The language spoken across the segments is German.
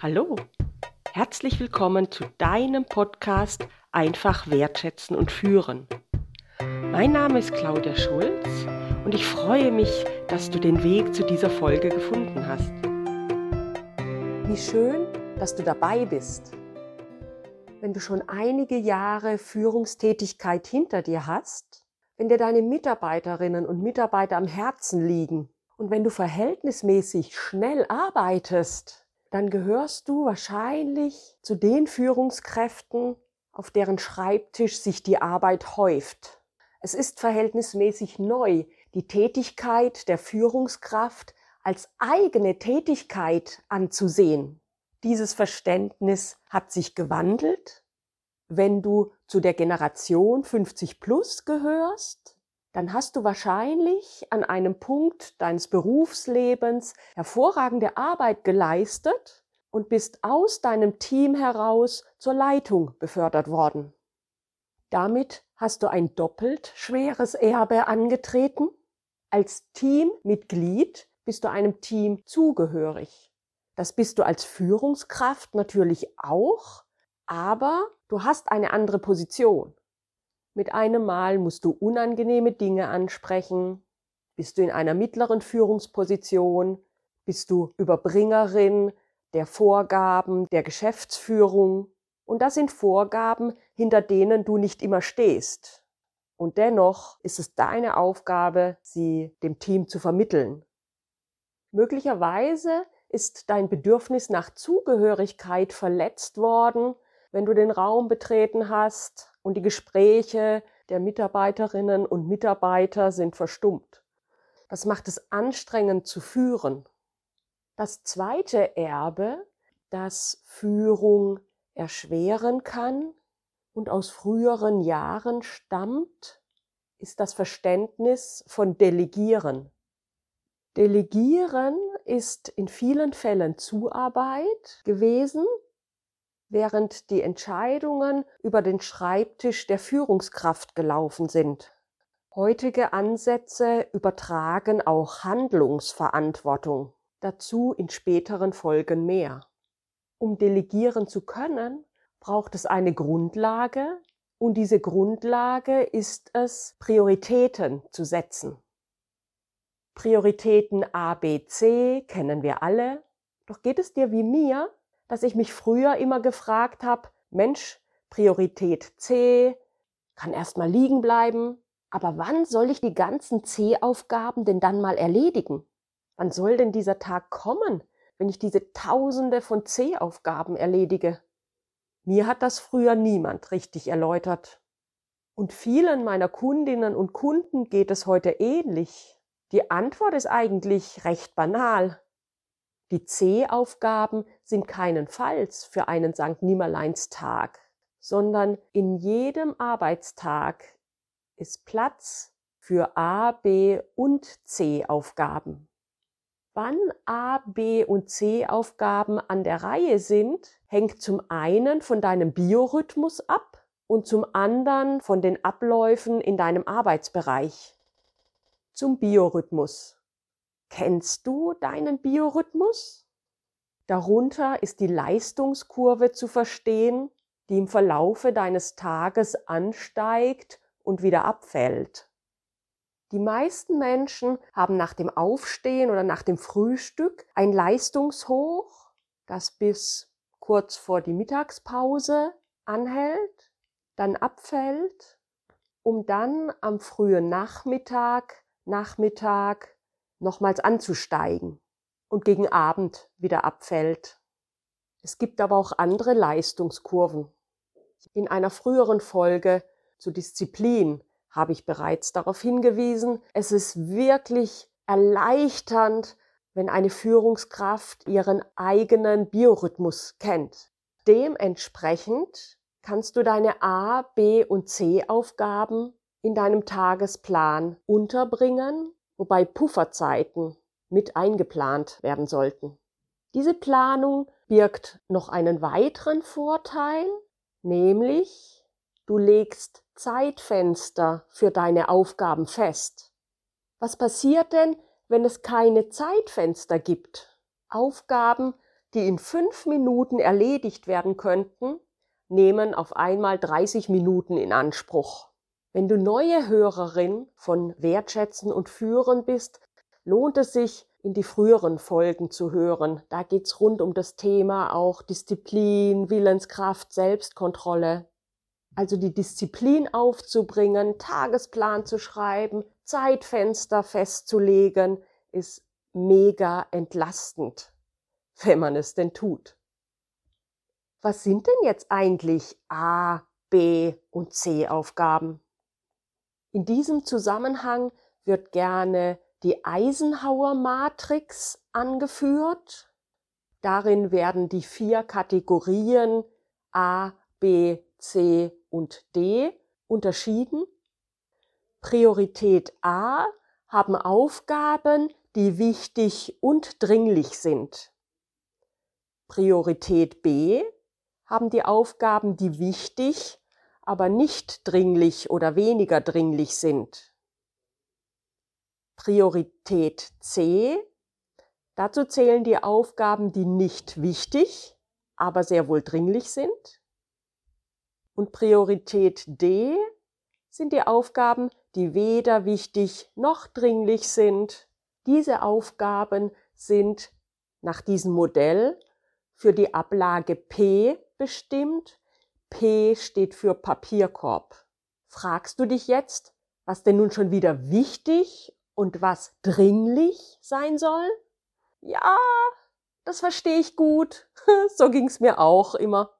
Hallo, herzlich willkommen zu deinem Podcast Einfach wertschätzen und führen. Mein Name ist Claudia Schulz und ich freue mich, dass du den Weg zu dieser Folge gefunden hast. Wie schön, dass du dabei bist. Wenn du schon einige Jahre Führungstätigkeit hinter dir hast, wenn dir deine Mitarbeiterinnen und Mitarbeiter am Herzen liegen und wenn du verhältnismäßig schnell arbeitest, dann gehörst du wahrscheinlich zu den Führungskräften, auf deren Schreibtisch sich die Arbeit häuft. Es ist verhältnismäßig neu, die Tätigkeit der Führungskraft als eigene Tätigkeit anzusehen. Dieses Verständnis hat sich gewandelt. Wenn du zu der Generation 50 plus gehörst, dann hast du wahrscheinlich an einem Punkt deines Berufslebens hervorragende Arbeit geleistet und bist aus deinem Team heraus zur Leitung befördert worden. Damit hast du ein doppelt schweres Erbe angetreten. Als Teammitglied bist du einem Team zugehörig. Das bist du als Führungskraft natürlich auch, aber du hast eine andere Position. Mit einem Mal musst du unangenehme Dinge ansprechen. Bist du in einer mittleren Führungsposition? Bist du Überbringerin der Vorgaben der Geschäftsführung? Und das sind Vorgaben, hinter denen du nicht immer stehst. Und dennoch ist es deine Aufgabe, sie dem Team zu vermitteln. Möglicherweise ist dein Bedürfnis nach Zugehörigkeit verletzt worden, wenn du den Raum betreten hast und die Gespräche der Mitarbeiterinnen und Mitarbeiter sind verstummt. Das macht es anstrengend zu führen. Das zweite Erbe, das Führung erschweren kann und aus früheren Jahren stammt, ist das Verständnis von Delegieren. Delegieren ist in vielen Fällen Zuarbeit gewesen, während die Entscheidungen über den Schreibtisch der Führungskraft gelaufen sind. Heutige Ansätze übertragen auch Handlungsverantwortung, dazu in späteren Folgen mehr. Um delegieren zu können, braucht es eine Grundlage, und diese Grundlage ist es, Prioritäten zu setzen. Prioritäten A, B, C kennen wir alle. Doch geht es dir wie mir, dass ich mich früher immer gefragt habe, Mensch, Priorität C kann erstmal liegen bleiben, aber wann soll ich die ganzen C-Aufgaben denn dann mal erledigen? Wann soll denn dieser Tag kommen, wenn ich diese Tausende von C-Aufgaben erledige? Mir hat das früher niemand richtig erläutert. Und vielen meiner Kundinnen und Kunden geht es heute ähnlich. Die Antwort ist eigentlich recht banal. Die C-Aufgaben sind keinenfalls für einen St. Nimmerleinstag, sondern in jedem Arbeitstag ist Platz für A, B und C-Aufgaben. Wann A, B und C-Aufgaben an der Reihe sind, hängt zum einen von deinem Biorhythmus ab und zum anderen von den Abläufen in deinem Arbeitsbereich zum Biorhythmus. Kennst du deinen Biorhythmus? Darunter ist die Leistungskurve zu verstehen, die im Verlaufe deines Tages ansteigt und wieder abfällt. Die meisten Menschen haben nach dem Aufstehen oder nach dem Frühstück ein Leistungshoch, das bis kurz vor die Mittagspause anhält, dann abfällt, um dann am frühen Nachmittag Nachmittag nochmals anzusteigen und gegen Abend wieder abfällt. Es gibt aber auch andere Leistungskurven. In einer früheren Folge zu Disziplin habe ich bereits darauf hingewiesen, es ist wirklich erleichternd, wenn eine Führungskraft ihren eigenen Biorhythmus kennt. Dementsprechend kannst du deine A, B und C Aufgaben in deinem Tagesplan unterbringen, wobei Pufferzeiten mit eingeplant werden sollten. Diese Planung birgt noch einen weiteren Vorteil, nämlich du legst Zeitfenster für deine Aufgaben fest. Was passiert denn, wenn es keine Zeitfenster gibt? Aufgaben die in fünf Minuten erledigt werden könnten, nehmen auf einmal 30 Minuten in Anspruch. Wenn du neue Hörerin von Wertschätzen und Führen bist, lohnt es sich, in die früheren Folgen zu hören. Da geht's rund um das Thema auch Disziplin, Willenskraft, Selbstkontrolle. Also die Disziplin aufzubringen, Tagesplan zu schreiben, Zeitfenster festzulegen, ist mega entlastend, wenn man es denn tut. Was sind denn jetzt eigentlich A, B und C Aufgaben? In diesem Zusammenhang wird gerne die Eisenhower Matrix angeführt. Darin werden die vier Kategorien A, B, C und D unterschieden. Priorität A haben Aufgaben, die wichtig und dringlich sind. Priorität B haben die Aufgaben, die wichtig, aber nicht dringlich oder weniger dringlich sind. Priorität C. Dazu zählen die Aufgaben, die nicht wichtig, aber sehr wohl dringlich sind. Und Priorität D sind die Aufgaben, die weder wichtig noch dringlich sind. Diese Aufgaben sind nach diesem Modell für die Ablage P bestimmt. P steht für Papierkorb. Fragst du dich jetzt, was denn nun schon wieder wichtig und was dringlich sein soll? Ja, das verstehe ich gut. so ging's mir auch immer.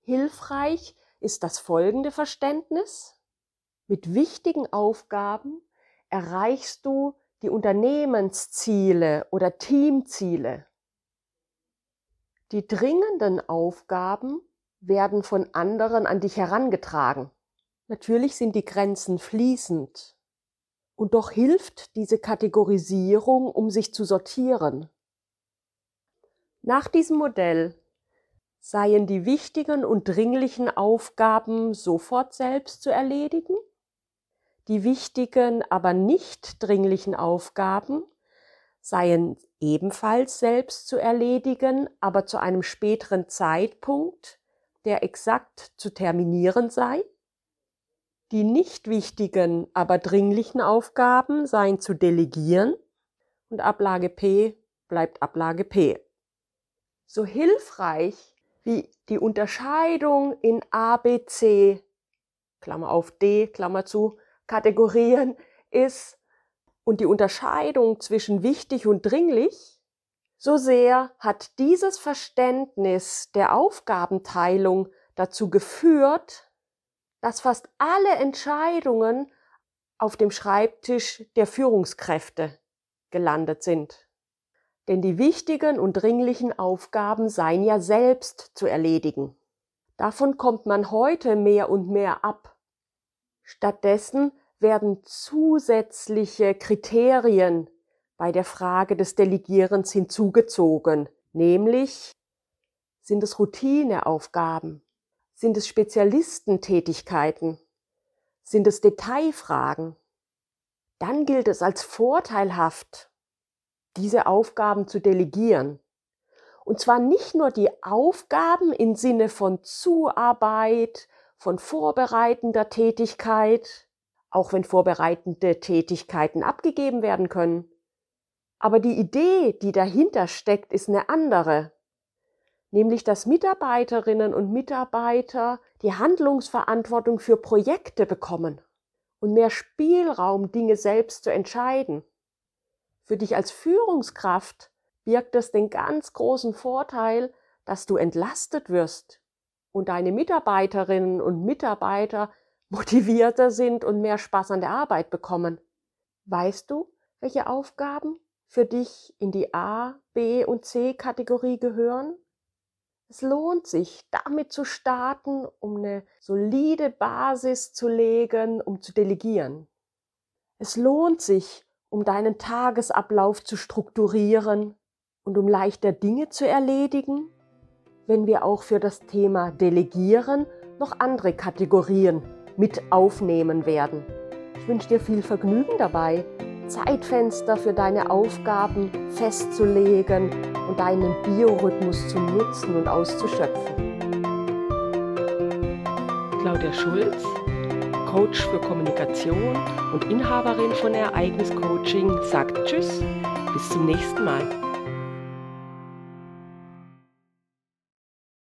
Hilfreich ist das folgende Verständnis. Mit wichtigen Aufgaben erreichst du die Unternehmensziele oder Teamziele. Die dringenden Aufgaben werden von anderen an dich herangetragen. Natürlich sind die Grenzen fließend. Und doch hilft diese Kategorisierung, um sich zu sortieren. Nach diesem Modell seien die wichtigen und dringlichen Aufgaben sofort selbst zu erledigen, die wichtigen, aber nicht dringlichen Aufgaben seien ebenfalls selbst zu erledigen, aber zu einem späteren Zeitpunkt, der exakt zu terminieren sei, die nicht wichtigen, aber dringlichen Aufgaben seien zu delegieren und Ablage P bleibt Ablage P. So hilfreich wie die Unterscheidung in A, B, C, Klammer auf D, Klammer zu, Kategorien ist und die Unterscheidung zwischen wichtig und dringlich, so sehr hat dieses Verständnis der Aufgabenteilung dazu geführt, dass fast alle Entscheidungen auf dem Schreibtisch der Führungskräfte gelandet sind. Denn die wichtigen und dringlichen Aufgaben seien ja selbst zu erledigen. Davon kommt man heute mehr und mehr ab. Stattdessen werden zusätzliche Kriterien bei der Frage des Delegierens hinzugezogen, nämlich sind es Routineaufgaben, sind es Spezialistentätigkeiten? Sind es Detailfragen? Dann gilt es als vorteilhaft, diese Aufgaben zu delegieren. Und zwar nicht nur die Aufgaben im Sinne von Zuarbeit, von vorbereitender Tätigkeit, auch wenn vorbereitende Tätigkeiten abgegeben werden können. Aber die Idee, die dahinter steckt, ist eine andere nämlich dass Mitarbeiterinnen und Mitarbeiter die Handlungsverantwortung für Projekte bekommen und mehr Spielraum, Dinge selbst zu entscheiden. Für dich als Führungskraft birgt es den ganz großen Vorteil, dass du entlastet wirst und deine Mitarbeiterinnen und Mitarbeiter motivierter sind und mehr Spaß an der Arbeit bekommen. Weißt du, welche Aufgaben für dich in die A, B und C Kategorie gehören? Es lohnt sich, damit zu starten, um eine solide Basis zu legen, um zu delegieren. Es lohnt sich, um deinen Tagesablauf zu strukturieren und um leichter Dinge zu erledigen, wenn wir auch für das Thema Delegieren noch andere Kategorien mit aufnehmen werden. Ich wünsche dir viel Vergnügen dabei. Zeitfenster für deine Aufgaben festzulegen und deinen Biorhythmus zu nutzen und auszuschöpfen. Claudia Schulz, Coach für Kommunikation und Inhaberin von Ereignis Coaching, sagt Tschüss, bis zum nächsten Mal.